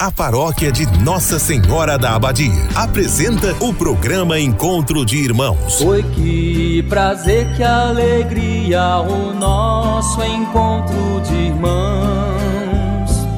A paróquia de Nossa Senhora da Abadia apresenta o programa Encontro de Irmãos. Oi, que prazer, que alegria, o nosso encontro de irmãos.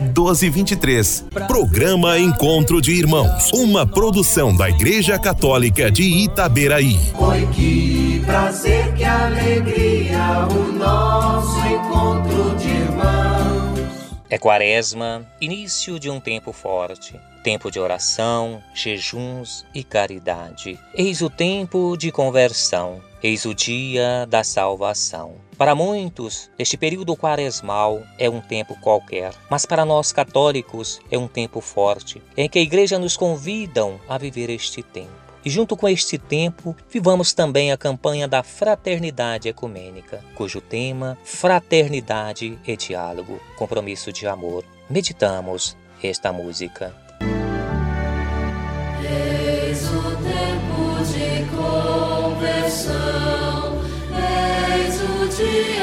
1223. Programa Encontro de Irmãos. Uma produção da Igreja Católica de Itaberaí. Oi, que prazer, que alegria, o nosso encontro de irmãos. É quaresma, início de um tempo forte tempo de oração, jejuns e caridade. Eis o tempo de conversão, eis o dia da salvação. Para muitos, este período quaresmal é um tempo qualquer, mas para nós católicos é um tempo forte, em que a igreja nos convidam a viver este tempo. E junto com este tempo, vivamos também a campanha da Fraternidade Ecumênica, cujo tema Fraternidade e Diálogo, compromisso de amor. Meditamos esta música. Eis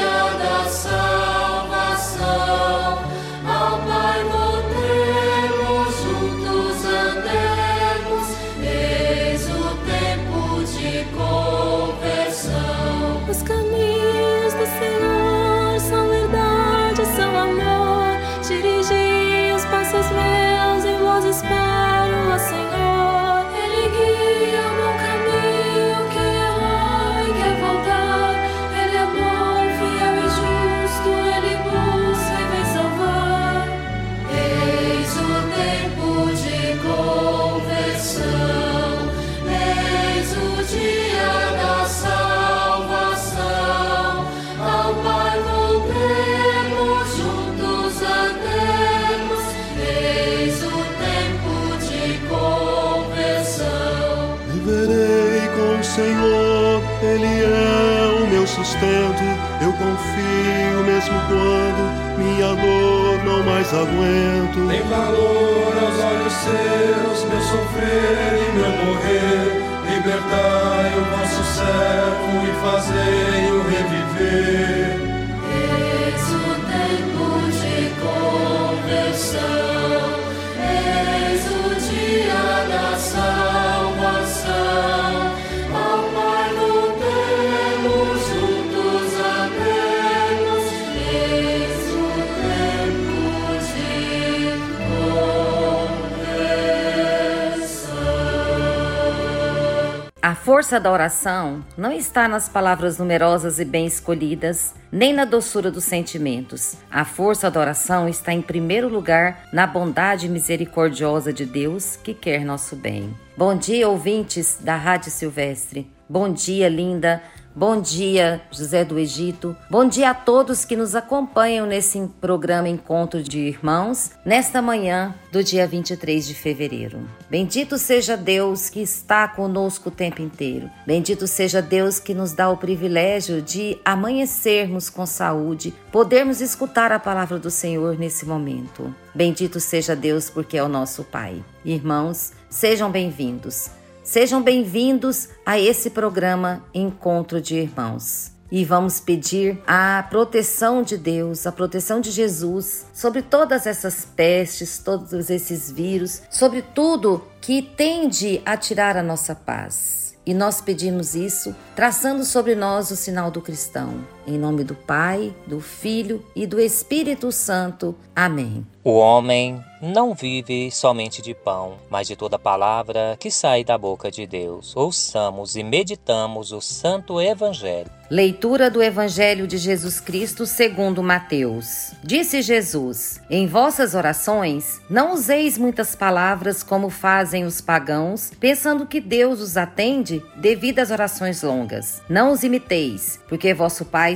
sustento. Eu confio mesmo quando minha dor não mais aguento. Tem valor aos olhos seus, meu sofrer e meu morrer. Libertai o vosso servo e fazei-o reviver. Eis o tempo de conversão, eis o força da oração não está nas palavras numerosas e bem escolhidas, nem na doçura dos sentimentos. A força da oração está em primeiro lugar na bondade misericordiosa de Deus que quer nosso bem. Bom dia, ouvintes da Rádio Silvestre. Bom dia, linda. Bom dia, José do Egito. Bom dia a todos que nos acompanham nesse programa Encontro de Irmãos, nesta manhã do dia 23 de fevereiro. Bendito seja Deus que está conosco o tempo inteiro. Bendito seja Deus que nos dá o privilégio de amanhecermos com saúde, podermos escutar a palavra do Senhor nesse momento. Bendito seja Deus porque é o nosso Pai. Irmãos, sejam bem-vindos. Sejam bem-vindos a esse programa Encontro de Irmãos. E vamos pedir a proteção de Deus, a proteção de Jesus sobre todas essas pestes, todos esses vírus, sobre tudo que tende a tirar a nossa paz. E nós pedimos isso traçando sobre nós o sinal do cristão. Em nome do Pai, do Filho e do Espírito Santo. Amém. O homem não vive somente de pão, mas de toda palavra que sai da boca de Deus. Ouçamos e meditamos o Santo Evangelho. Leitura do Evangelho de Jesus Cristo segundo Mateus. Disse Jesus: Em vossas orações não useis muitas palavras como fazem os pagãos, pensando que Deus os atende devido às orações longas. Não os imiteis, porque vosso Pai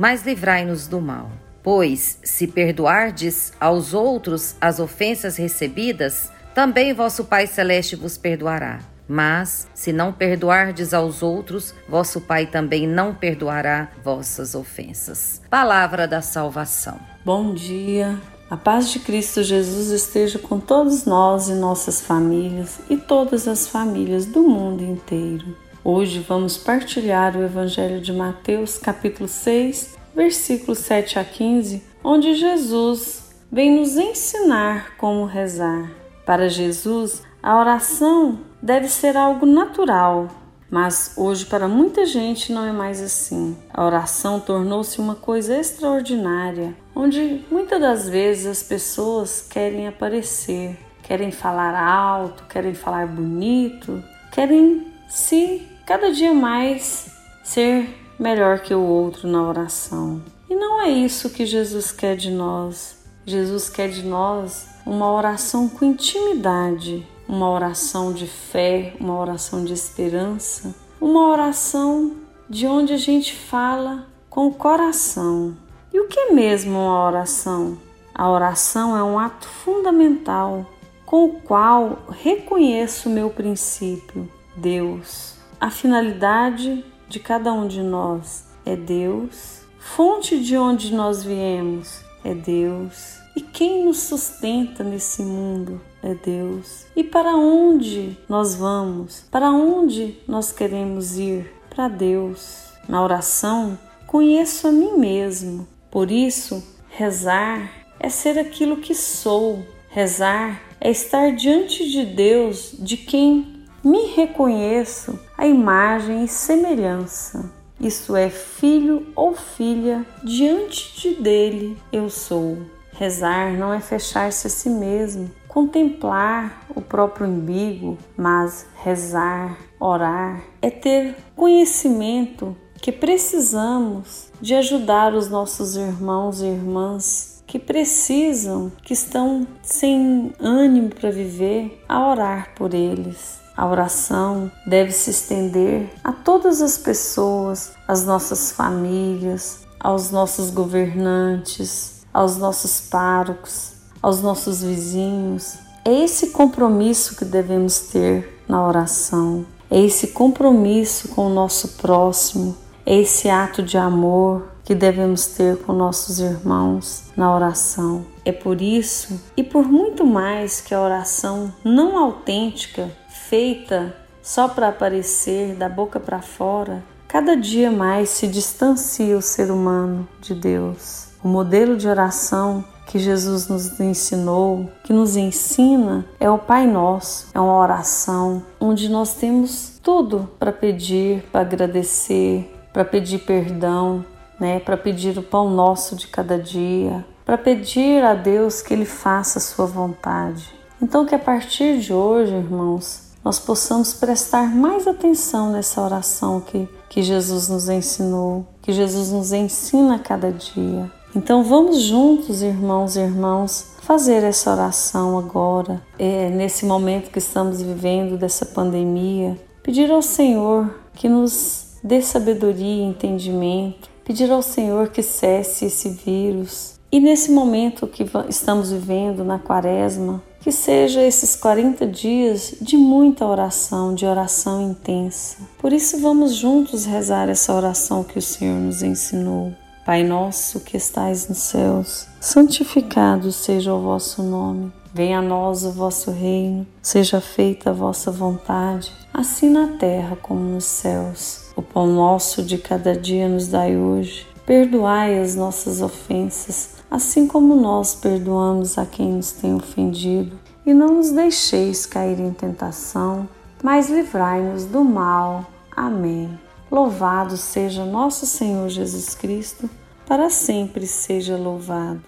mas livrai-nos do mal. Pois, se perdoardes aos outros as ofensas recebidas, também vosso Pai Celeste vos perdoará. Mas, se não perdoardes aos outros, vosso Pai também não perdoará vossas ofensas. Palavra da salvação. Bom dia. A paz de Cristo Jesus esteja com todos nós e nossas famílias e todas as famílias do mundo inteiro. Hoje vamos partilhar o Evangelho de Mateus, capítulo 6, versículos 7 a 15, onde Jesus vem nos ensinar como rezar. Para Jesus, a oração deve ser algo natural, mas hoje para muita gente não é mais assim. A oração tornou-se uma coisa extraordinária, onde muitas das vezes as pessoas querem aparecer, querem falar alto, querem falar bonito, querem se cada dia mais ser melhor que o outro na oração. E não é isso que Jesus quer de nós. Jesus quer de nós uma oração com intimidade, uma oração de fé, uma oração de esperança, uma oração de onde a gente fala com o coração. E o que é mesmo uma oração? A oração é um ato fundamental com o qual reconheço o meu princípio, Deus. A finalidade de cada um de nós é Deus, fonte de onde nós viemos é Deus, e quem nos sustenta nesse mundo é Deus. E para onde nós vamos? Para onde nós queremos ir? Para Deus. Na oração, conheço a mim mesmo. Por isso, rezar é ser aquilo que sou. Rezar é estar diante de Deus, de quem me reconheço a imagem e semelhança. Isso é filho ou filha, diante de dele eu sou. Rezar não é fechar-se a si mesmo, contemplar o próprio umbigo, mas rezar, orar, é ter conhecimento que precisamos de ajudar os nossos irmãos e irmãs que precisam, que estão sem ânimo para viver, a orar por eles. A oração deve se estender a todas as pessoas, às nossas famílias, aos nossos governantes, aos nossos párocos, aos nossos vizinhos. É esse compromisso que devemos ter na oração, é esse compromisso com o nosso próximo, é esse ato de amor que devemos ter com nossos irmãos na oração. É por isso e por muito mais que a oração não autêntica feita só para aparecer da boca para fora, cada dia mais se distancia o ser humano de Deus. O modelo de oração que Jesus nos ensinou, que nos ensina, é o Pai Nosso. É uma oração onde nós temos tudo para pedir, para agradecer, para pedir perdão, né, para pedir o pão nosso de cada dia, para pedir a Deus que Ele faça a sua vontade. Então, que a partir de hoje, irmãos, nós possamos prestar mais atenção nessa oração que, que Jesus nos ensinou, que Jesus nos ensina a cada dia. Então vamos juntos, irmãos e irmãos, fazer essa oração agora, é, nesse momento que estamos vivendo dessa pandemia. Pedir ao Senhor que nos dê sabedoria e entendimento, pedir ao Senhor que cesse esse vírus. E nesse momento que estamos vivendo na quaresma, que seja esses 40 dias de muita oração, de oração intensa. Por isso, vamos juntos rezar essa oração que o Senhor nos ensinou. Pai nosso que estais nos céus, santificado seja o vosso nome. Venha a nós o vosso reino, seja feita a vossa vontade, assim na terra como nos céus. O pão nosso de cada dia nos dai hoje. Perdoai as nossas ofensas, assim como nós perdoamos a quem nos tem ofendido. E não nos deixeis cair em tentação, mas livrai-nos do mal. Amém. Louvado seja nosso Senhor Jesus Cristo, para sempre seja louvado.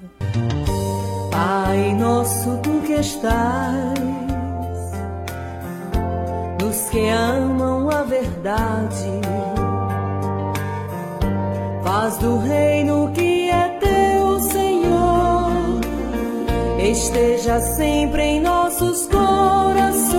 Pai nosso, tu que estás, nos que amam a verdade, faz do reino que esteja sempre em nossos corações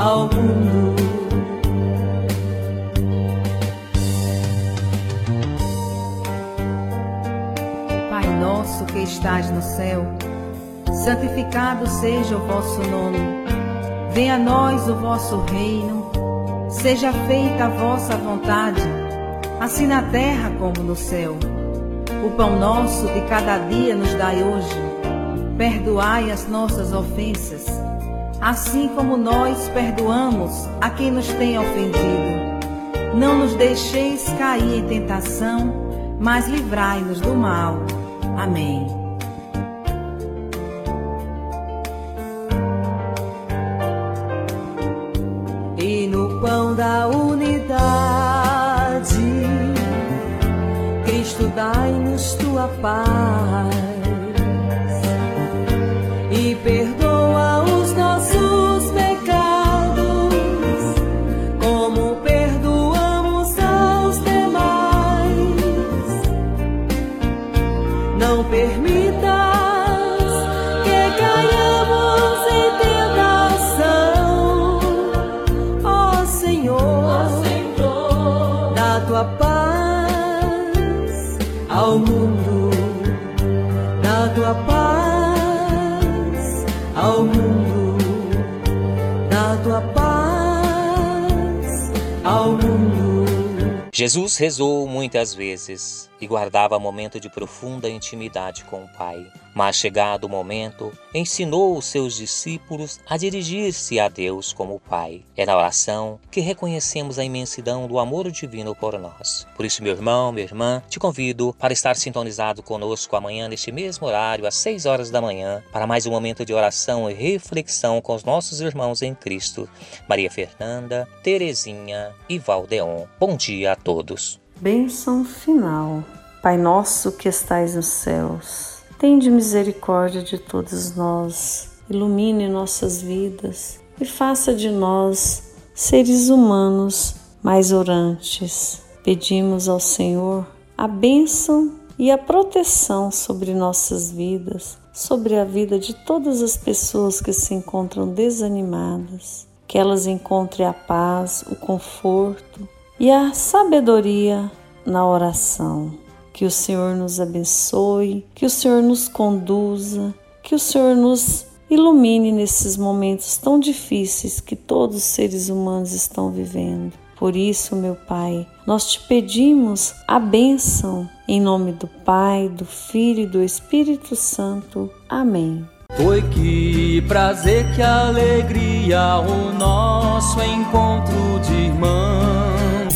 ao mundo. Pai nosso que estás no céu, santificado seja o vosso nome. Venha a nós o vosso reino, seja feita a vossa vontade, assim na terra como no céu. O pão nosso de cada dia nos dai hoje. Perdoai as nossas ofensas, assim como nós perdoamos a quem nos tem ofendido. Não nos deixeis cair em tentação, mas livrai-nos do mal. Amém. e no pão da unidade. Cristo, dai-nos tua paz dá tua paz ao mundo, dá tua paz ao mundo. Jesus rezou muitas vezes e guardava momento de profunda intimidade com o Pai. Mas, chegado o momento, ensinou os seus discípulos a dirigir-se a Deus como Pai. É na oração que reconhecemos a imensidão do amor divino por nós. Por isso, meu irmão, minha irmã, te convido para estar sintonizado conosco amanhã, neste mesmo horário, às 6 horas da manhã, para mais um momento de oração e reflexão com os nossos irmãos em Cristo, Maria Fernanda, Terezinha e Valdeon. Bom dia a todos. Bênção final. Pai nosso que estais nos céus, tende misericórdia de todos nós, ilumine nossas vidas e faça de nós seres humanos mais orantes. Pedimos ao Senhor a bênção e a proteção sobre nossas vidas, sobre a vida de todas as pessoas que se encontram desanimadas, que elas encontrem a paz, o conforto e a sabedoria na oração. Que o Senhor nos abençoe, que o Senhor nos conduza, que o Senhor nos ilumine nesses momentos tão difíceis que todos os seres humanos estão vivendo. Por isso, meu Pai, nós te pedimos a bênção em nome do Pai, do Filho e do Espírito Santo. Amém. Foi que prazer, que alegria o nosso encontro de irmãos.